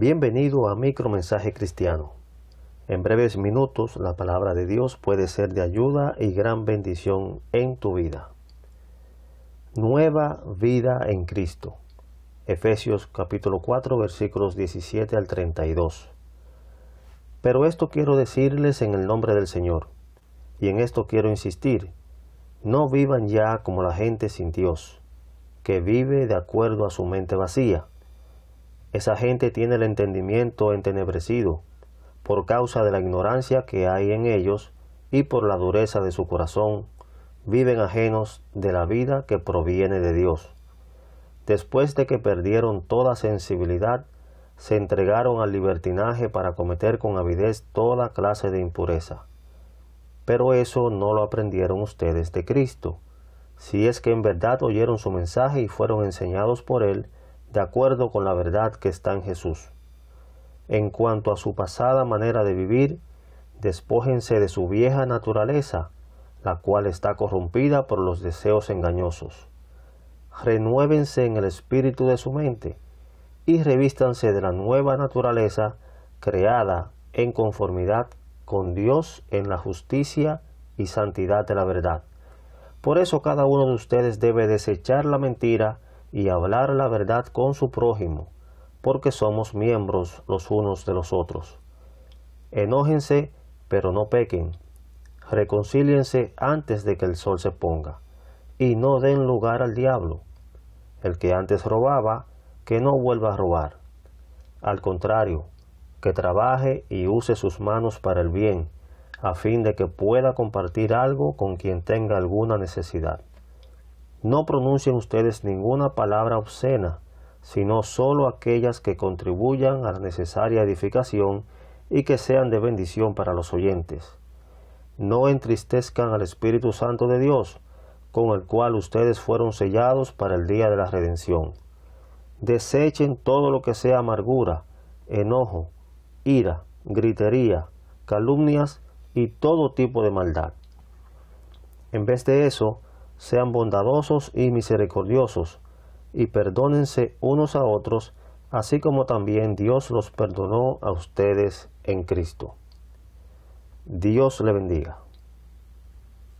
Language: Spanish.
Bienvenido a Micromensaje Cristiano. En breves minutos la palabra de Dios puede ser de ayuda y gran bendición en tu vida. Nueva vida en Cristo. Efesios capítulo 4 versículos 17 al 32. Pero esto quiero decirles en el nombre del Señor, y en esto quiero insistir, no vivan ya como la gente sin Dios, que vive de acuerdo a su mente vacía esa gente tiene el entendimiento entenebrecido por causa de la ignorancia que hay en ellos y por la dureza de su corazón, viven ajenos de la vida que proviene de Dios. Después de que perdieron toda sensibilidad, se entregaron al libertinaje para cometer con avidez toda clase de impureza. Pero eso no lo aprendieron ustedes de Cristo, si es que en verdad oyeron su mensaje y fueron enseñados por él, de acuerdo con la verdad que está en Jesús. En cuanto a su pasada manera de vivir, despójense de su vieja naturaleza, la cual está corrompida por los deseos engañosos. Renuévense en el espíritu de su mente y revístanse de la nueva naturaleza creada en conformidad con Dios en la justicia y santidad de la verdad. Por eso cada uno de ustedes debe desechar la mentira y hablar la verdad con su prójimo, porque somos miembros los unos de los otros. Enójense, pero no pequen. Reconcíliense antes de que el sol se ponga, y no den lugar al diablo. El que antes robaba, que no vuelva a robar. Al contrario, que trabaje y use sus manos para el bien, a fin de que pueda compartir algo con quien tenga alguna necesidad. No pronuncien ustedes ninguna palabra obscena, sino sólo aquellas que contribuyan a la necesaria edificación y que sean de bendición para los oyentes. No entristezcan al Espíritu Santo de Dios, con el cual ustedes fueron sellados para el día de la redención. Desechen todo lo que sea amargura, enojo, ira, gritería, calumnias y todo tipo de maldad. En vez de eso, sean bondadosos y misericordiosos, y perdónense unos a otros, así como también Dios los perdonó a ustedes en Cristo. Dios le bendiga.